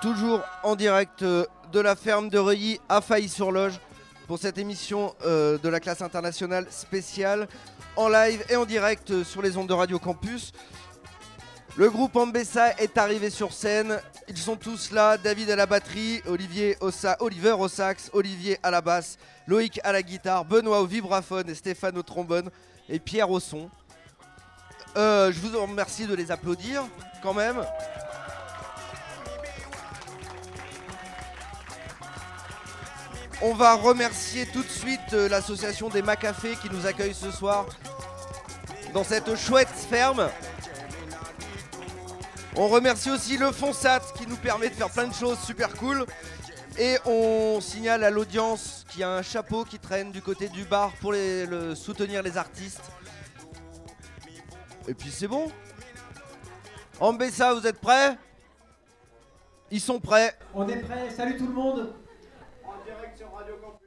toujours en direct euh, de la ferme de Reuilly à Failly-sur-Loge pour cette émission euh, de la classe internationale spéciale en live et en direct euh, sur les ondes de Radio Campus. Le groupe Ambessa est arrivé sur scène. Ils sont tous là. David à la batterie, Oliver au sax, Olivier à la basse, Loïc à la guitare, Benoît au vibraphone et Stéphane au trombone et Pierre au son. Je vous remercie de les applaudir quand même. On va remercier tout de suite euh, l'association des Macafés qui nous accueille ce soir dans cette chouette ferme. On remercie aussi le Fonsat qui nous permet de faire plein de choses super cool. Et on signale à l'audience qu'il y a un chapeau qui traîne du côté du bar pour soutenir les artistes. Et puis c'est bon. Ambessa, vous êtes prêts? Ils sont prêts. On est prêt, salut tout le monde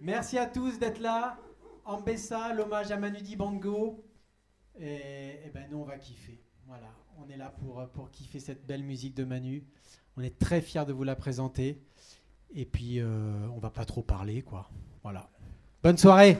Merci à tous d'être là. Ambessa, l'hommage à Manu Dibango. Et, ben nous, on va kiffer. Voilà, on est là pour, pour kiffer cette belle musique de Manu. On est très fiers de vous la présenter. Et puis, euh, on va pas trop parler, quoi. Voilà. Bonne soirée.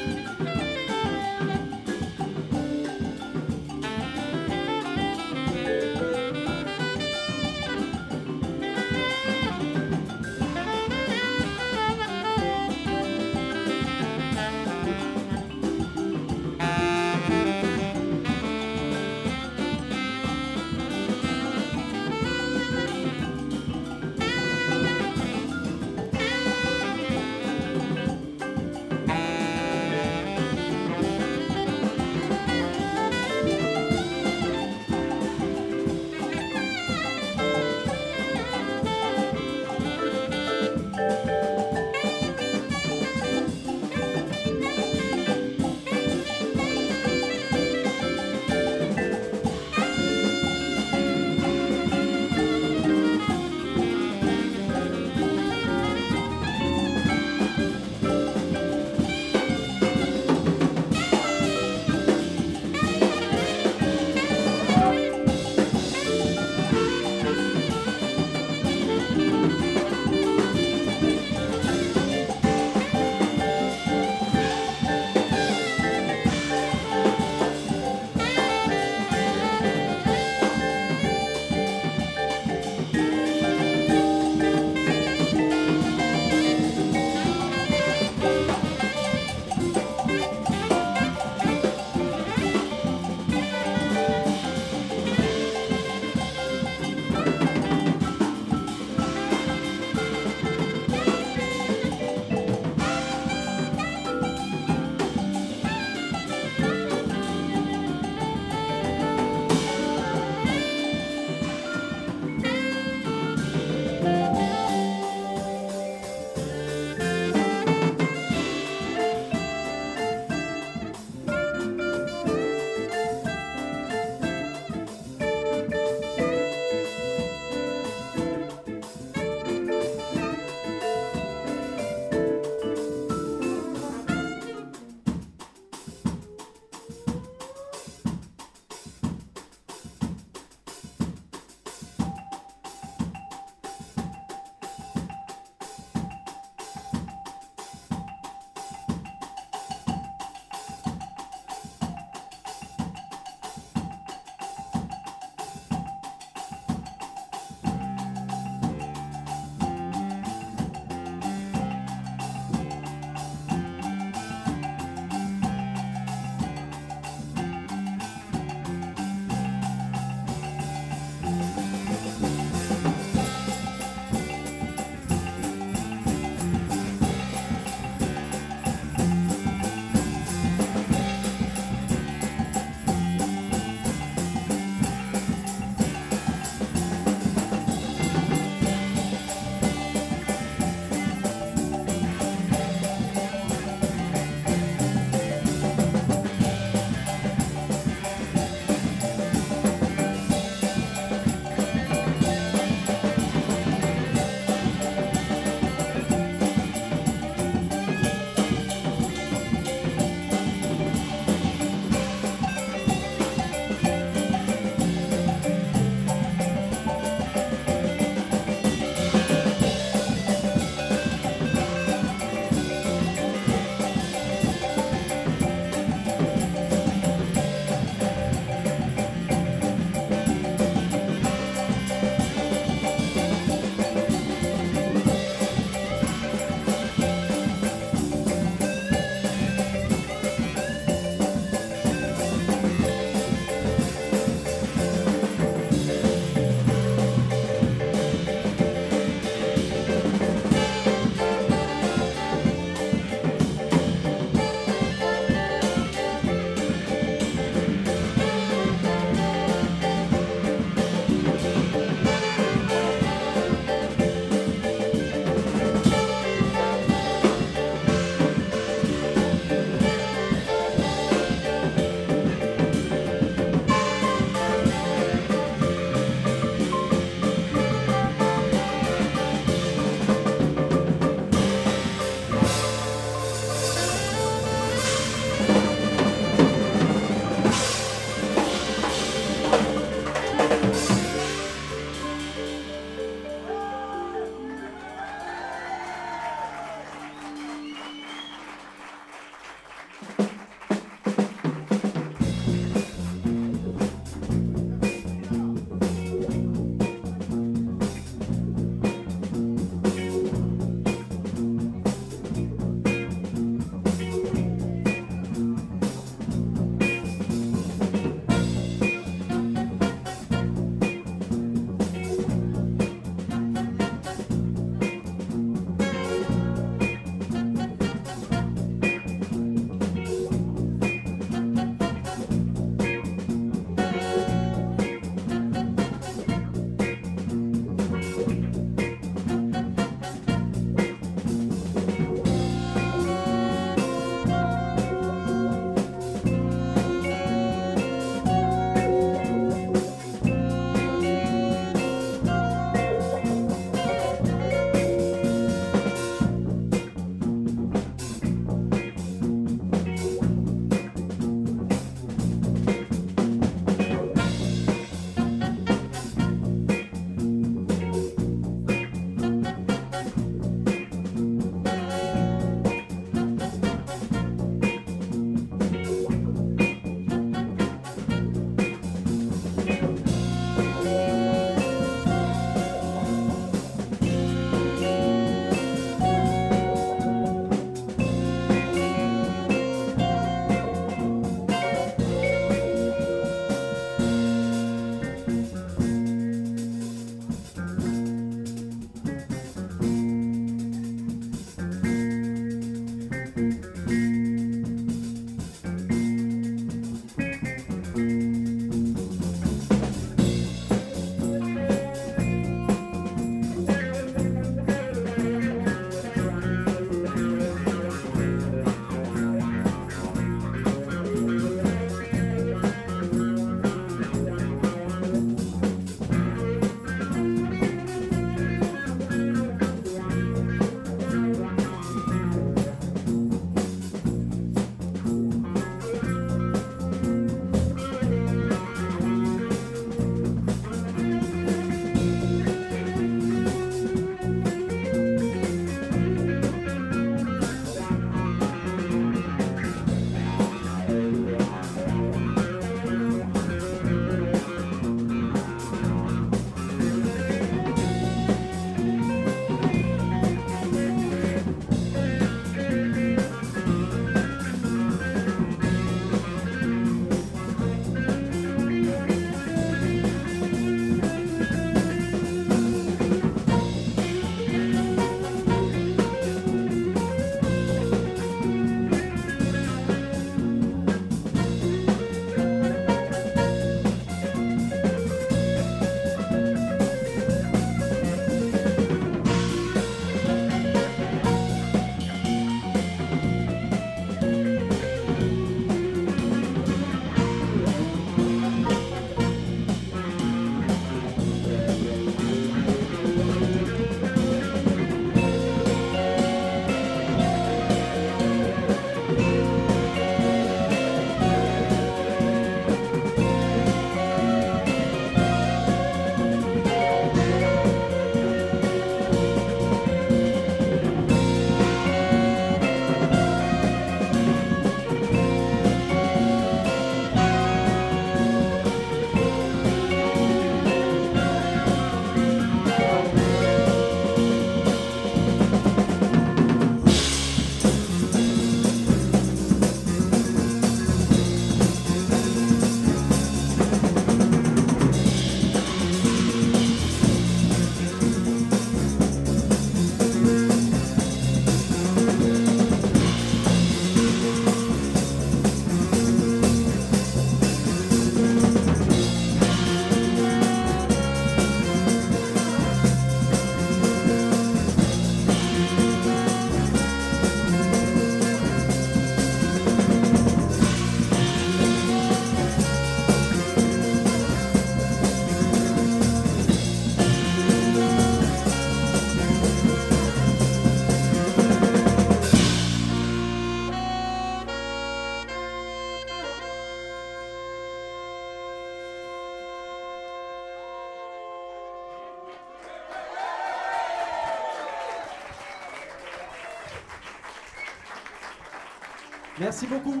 Merci beaucoup.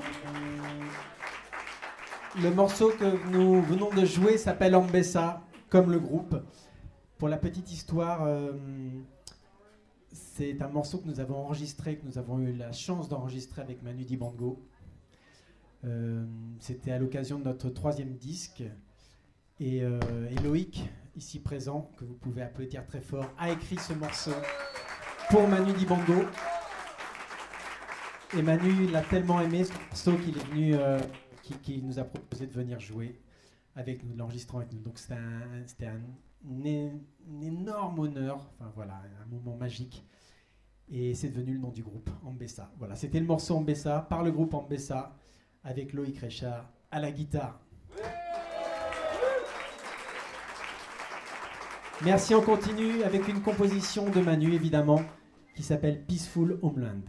Le morceau que nous venons de jouer s'appelle Ambessa, comme le groupe. Pour la petite histoire, euh, c'est un morceau que nous avons enregistré, que nous avons eu la chance d'enregistrer avec Manu Dibango. Euh, C'était à l'occasion de notre troisième disque. Et, euh, et Loïc, ici présent, que vous pouvez applaudir très fort, a écrit ce morceau pour Manu Dibango. Et Manu l'a tellement aimé ce qu'il est venu, euh, nous a proposé de venir jouer avec nous, l'enregistrant avec nous. Donc c'était un, énorme honneur, voilà, un moment magique. Et c'est devenu le nom du groupe, Ambessa. Voilà, c'était le morceau Ambessa par le groupe Ambessa avec Loïc Richard à la guitare. Merci, on continue avec une composition de Manu évidemment qui s'appelle Peaceful Homeland.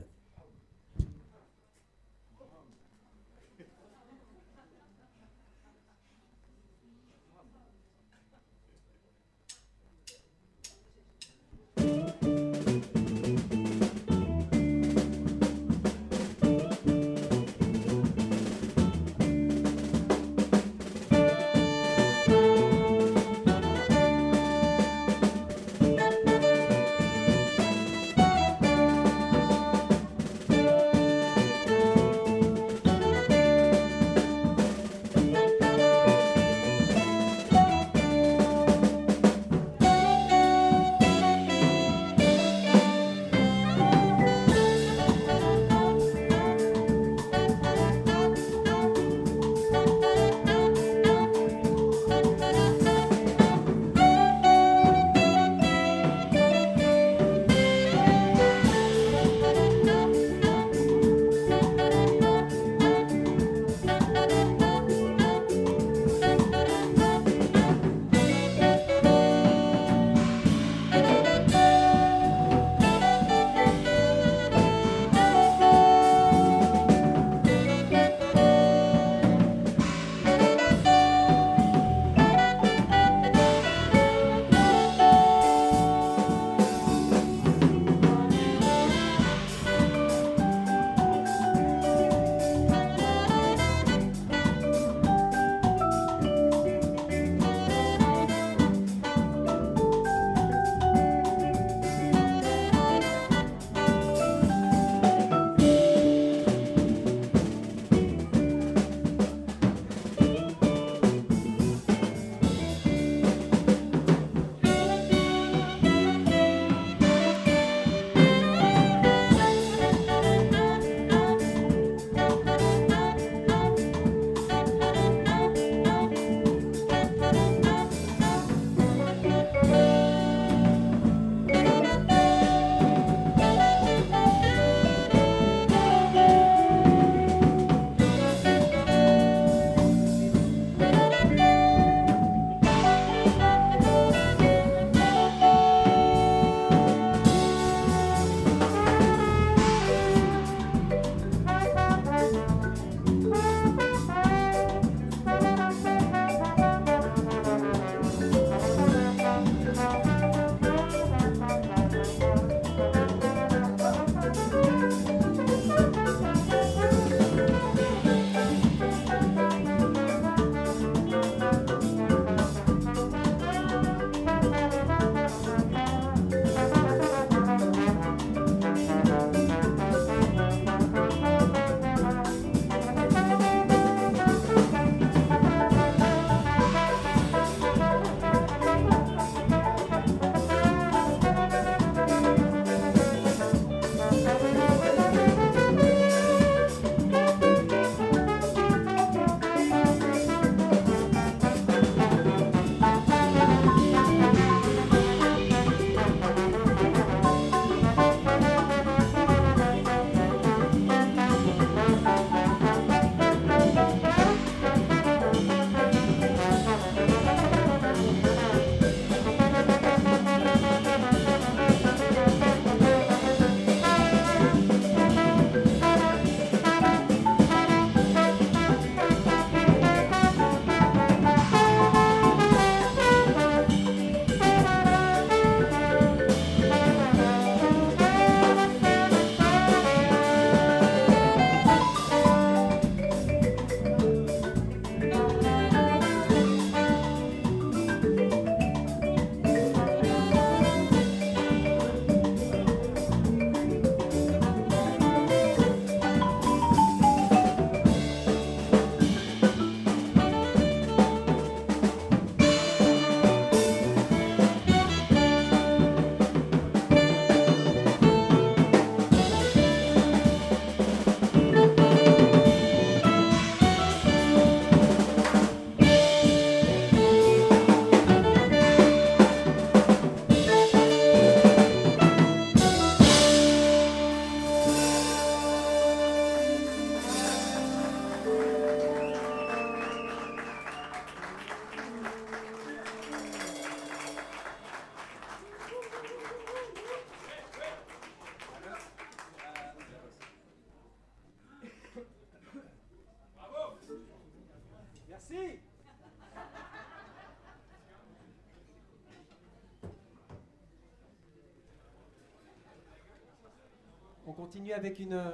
Avec une, euh,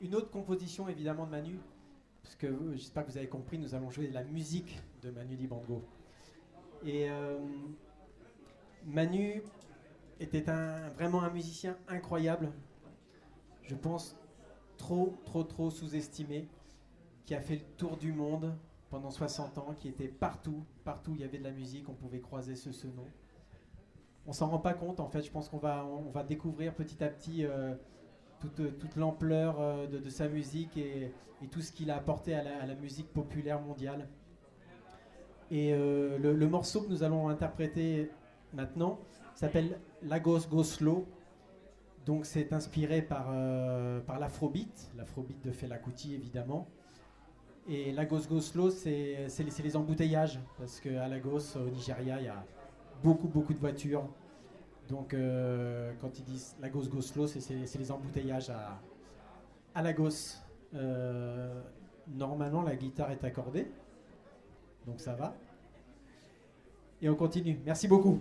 une autre composition évidemment de Manu, parce que j'espère que vous avez compris, nous allons jouer de la musique de Manu Dibango. Et euh, Manu était vraiment un musicien incroyable, je pense trop, trop, trop sous-estimé, qui a fait le tour du monde pendant 60 ans, qui était partout, partout où il y avait de la musique, on pouvait croiser ce, ce nom. On s'en rend pas compte en fait, je pense qu'on va, on va découvrir petit à petit euh, toute, l'ampleur euh, de, sa musique et, tout ce qu'il a apporté à la, musique populaire mondiale. Et euh, le, morceau que nous allons interpréter maintenant s'appelle Lagos Go Slow. Donc c'est inspiré par, euh, par l'afrobeat, l'afrobeat de Fela Kuti évidemment. Et Lagos Go Slow, c'est les, les embouteillages, parce qu'à Lagos, au Nigeria, il y a beaucoup, beaucoup de voitures. Donc euh, quand ils disent Lagos Go Slow, c'est- les embouteillages à, à Lagos. Euh, normalement, la guitare est accordée, donc ça va. Et on continue. Merci beaucoup.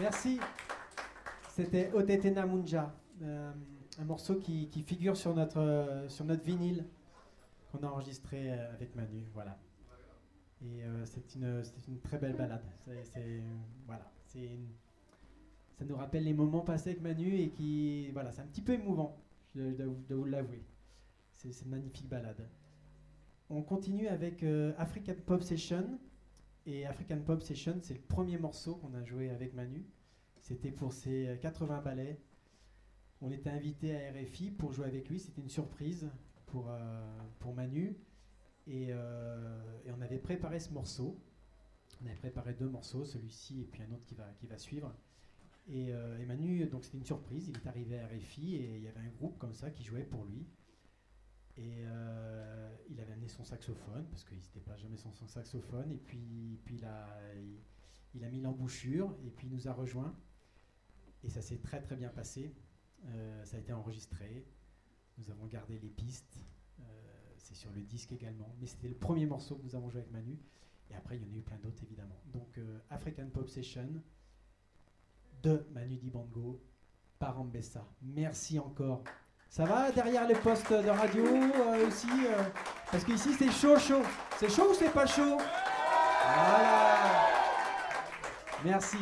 Merci. C'était Otetena Munja, euh, un morceau qui, figure sur notre, euh, sur notre vinyle qu'on a enregistré euh, avec Manu. Voilà. Et c'est une, une, très belle balade. Voilà, ça nous rappelle les moments passés avec Manu et qui, voilà, c'est un petit peu émouvant, je dois, vous l'avouer. C'est, une magnifique balade. On continue avec African Pop Session. Et African Pop Session, c'est le premier morceau qu'on a joué avec Manu. C'était pour ses 80 ballets. On était invité à RFI pour jouer avec lui. C'était une surprise pour, euh, pour Manu. Euh, et, on avait préparé ce morceau. On avait préparé deux morceaux, celui-ci et puis un autre qui va, qui va suivre. Et, euh, et Manu, donc c'était une surprise. Il est arrivé à RFI et il y avait un groupe comme ça qui jouait pour lui. Et euh, il avait amené son saxophone, parce qu'il n'était pas jamais son, saxophone. Et puis, puis il, a, il, a mis l'embouchure, et puis il nous a rejoints. Et ça s'est très très bien passé. Euh, ça a été enregistré. Nous avons gardé les pistes. Euh, c'est sur le disque également. Mais c'était le premier morceau que nous avons joué avec Manu. Et après, il y en a eu plein d'autres évidemment. Donc, African Pop Session de Manu Dibango par Ambessa. Merci encore. Ça va derrière les postes de radio euh, aussi euh, Parce qu'ici c'est chaud, chaud. C'est chaud ou c'est pas chaud? Voilà. Merci.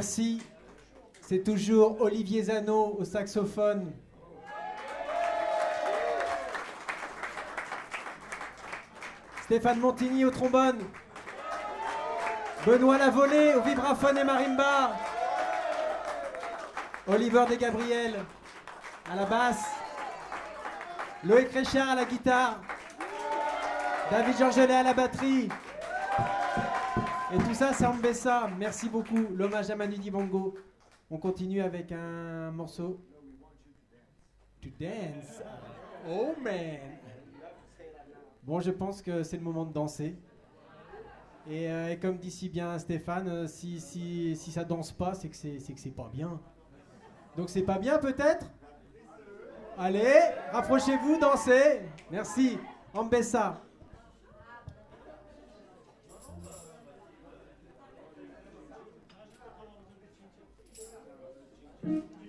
Merci. C'est toujours Olivier Zano au saxophone. Stéphane Montigny au trombone. Benoît Lavolée au vibraphone et marimba. Oliver De Gabriel à la basse. Loïc Richard à la guitare. David Georgelet à la batterie. Et tout ça, c'est Ambessa. Merci beaucoup. L'hommage à Manu Dibango. On continue avec un morceau. To dance. Oh man. Bon, je pense que c'est le moment de danser. Et, euh, comme dit si bien Stéphane, euh, si, si, si ça danse pas, c'est que c'est c'est que c'est pas bien. Donc c'est pas bien peut-être? Allez, rapprochez-vous, dansez. Merci. Ambessa. Thank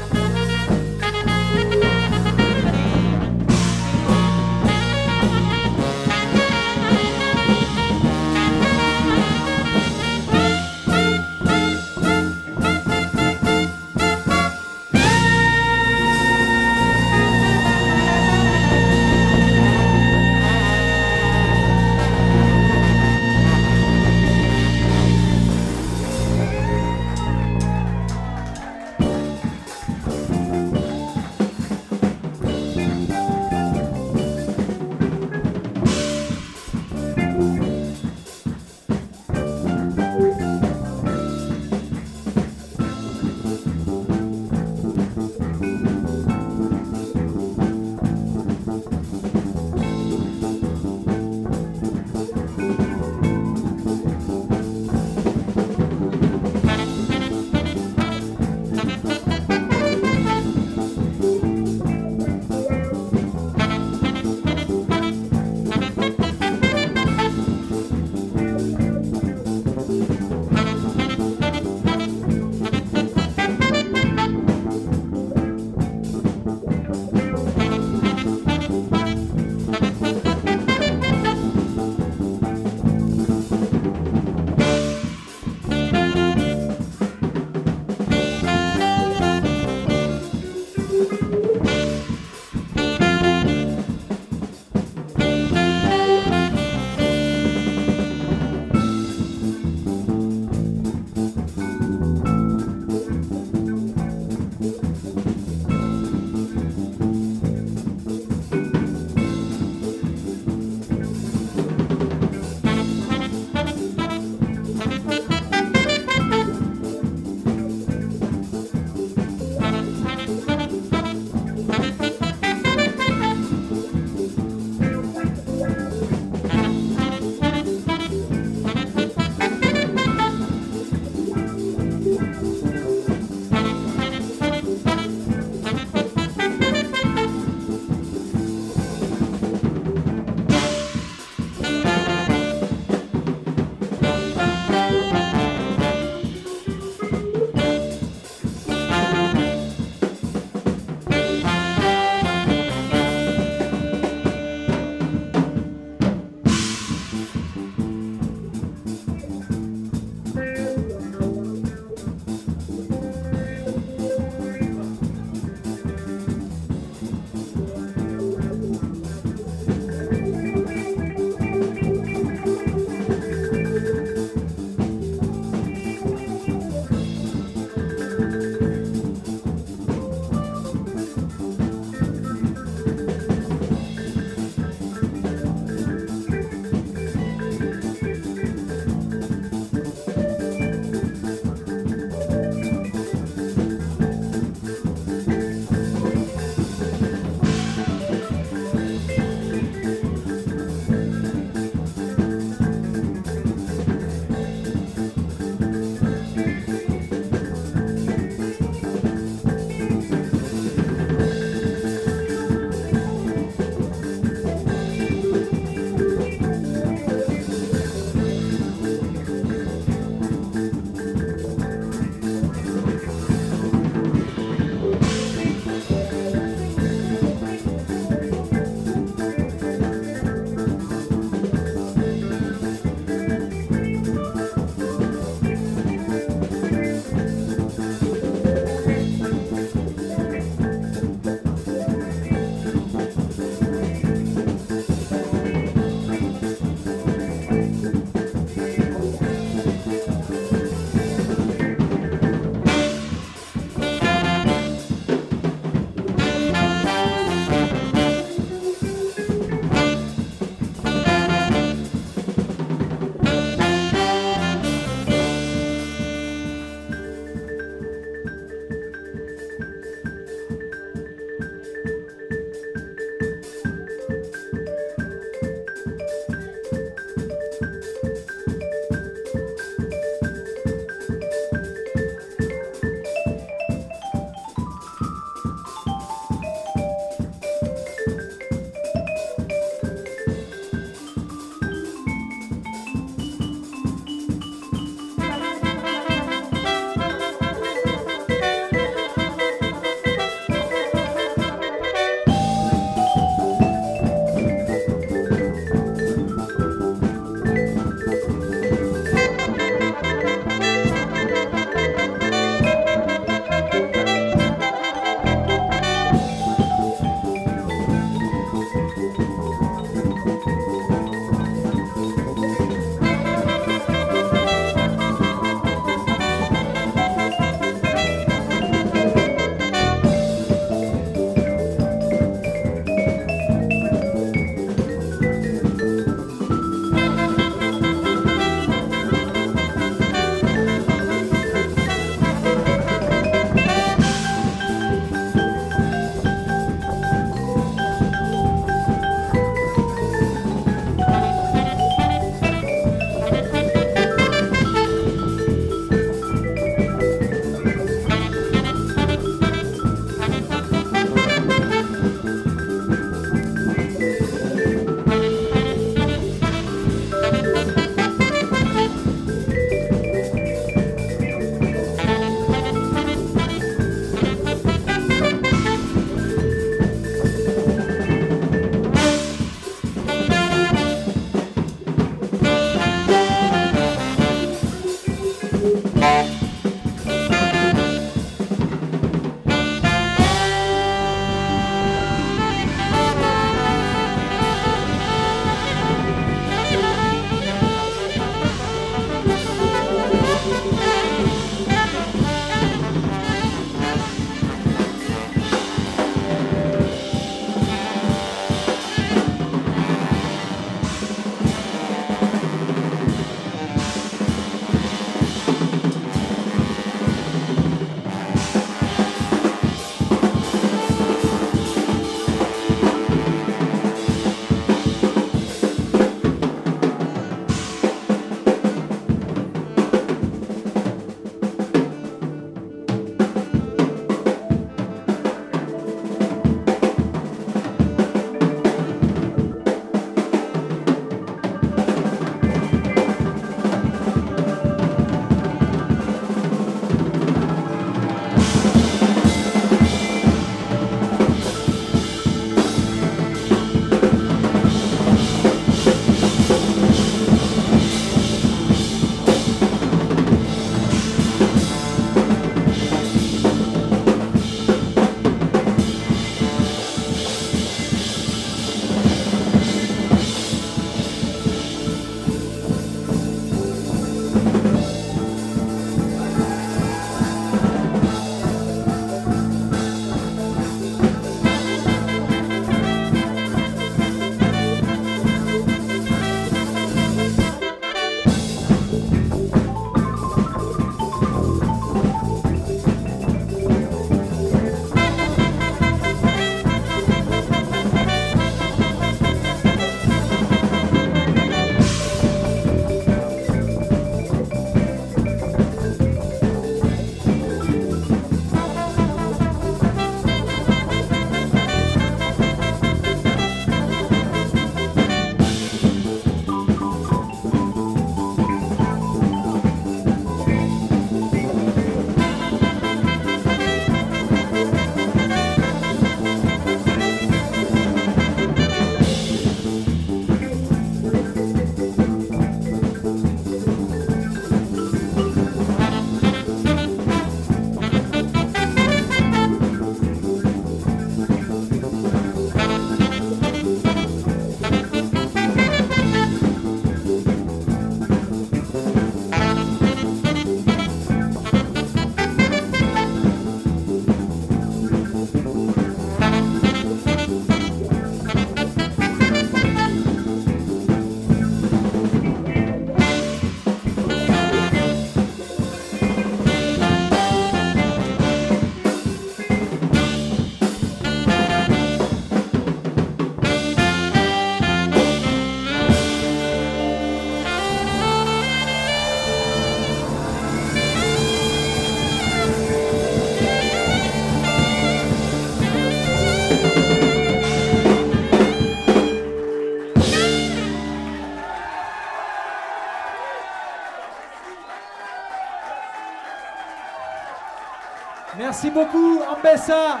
Merci beaucoup, Ambessa.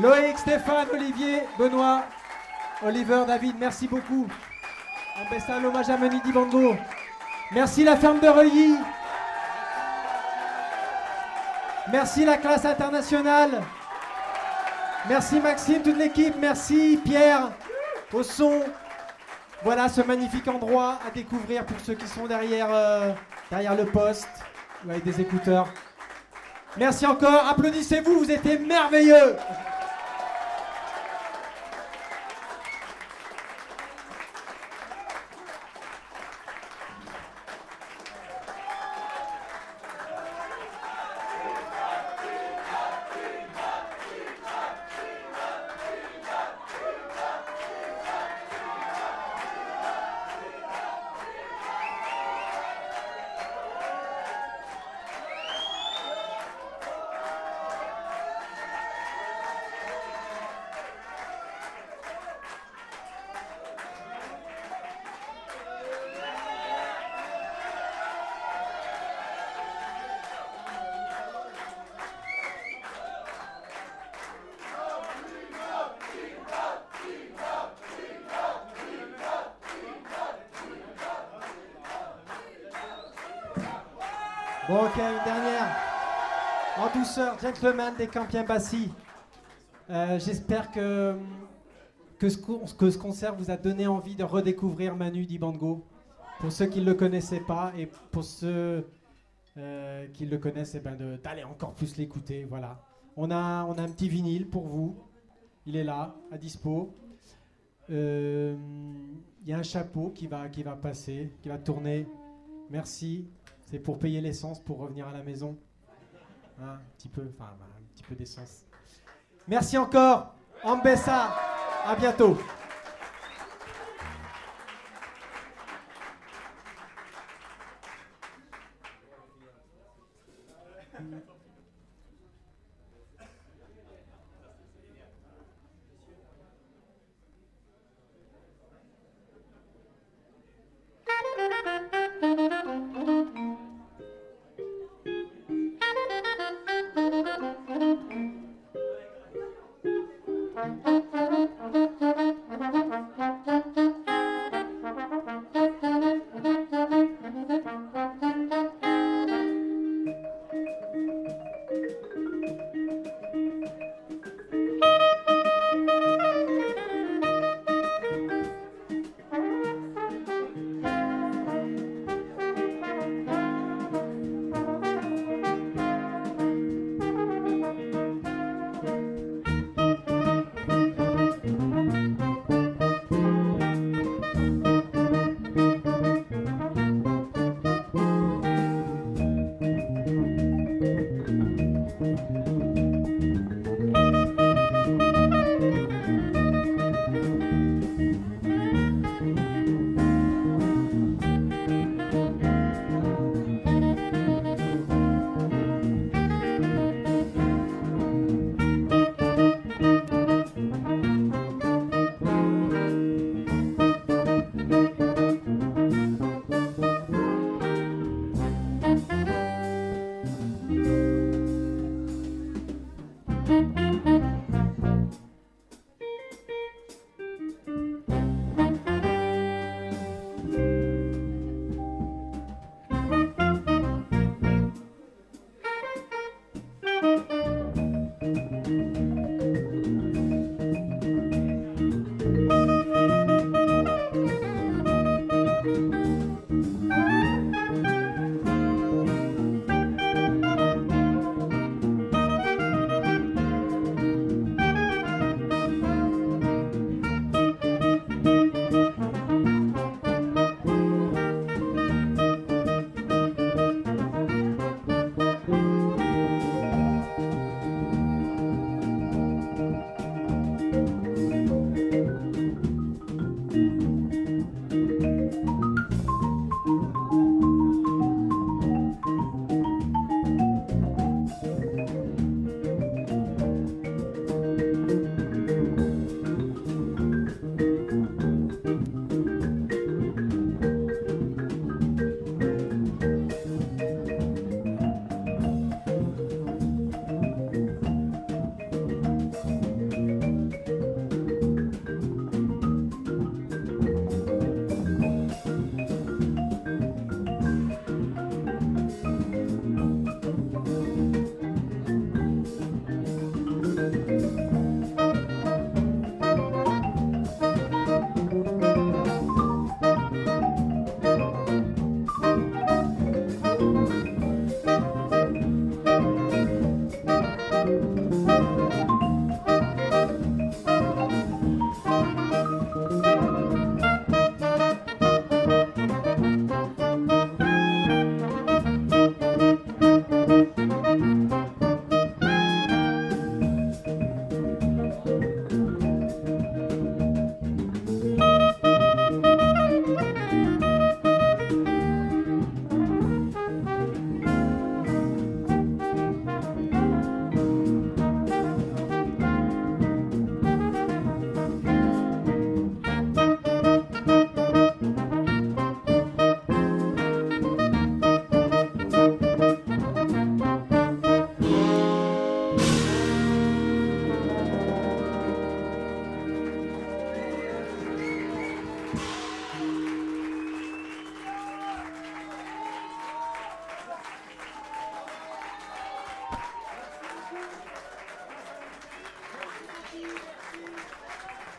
Loïc, Stéphane, Olivier, Benoît, Oliver, David, merci beaucoup. Ambessa, l'hommage à Dibango. Merci la ferme de Reuilly. Merci la classe internationale. Merci Maxime, toute l'équipe. Merci Pierre au son. Voilà ce magnifique endroit à découvrir pour ceux qui sont derrière, euh, derrière le poste avec des écouteurs. Merci encore. Applaudissez-vous, vous étiez merveilleux. Bon, ok, une dernière. En douceur, gentleman des Campiens Bassi. Euh, J'espère que, que, ce, que ce concert vous a donné envie de redécouvrir Manu Dibango. Pour ceux qui ne le connaissaient pas et pour ceux euh, qui le connaissent, eh ben d'aller encore plus l'écouter. Voilà. On a, on a un petit vinyle pour vous. Il est là, à dispo. Euh, Il y a un chapeau qui va, qui va passer, qui va tourner. Merci. C'est pour payer l'essence pour revenir à la maison. Hein, un petit peu, enfin bah, un petit peu d'essence. Merci encore, Ambessa. À bientôt.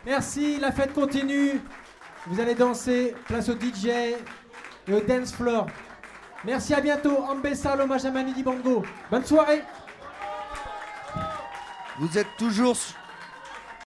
Merci, la fête continue. Vous allez danser, place au DJ et au dance floor. Merci, à bientôt. Ambessa, l'hommage à Manu Dibango. Bonne soirée. Vous êtes toujours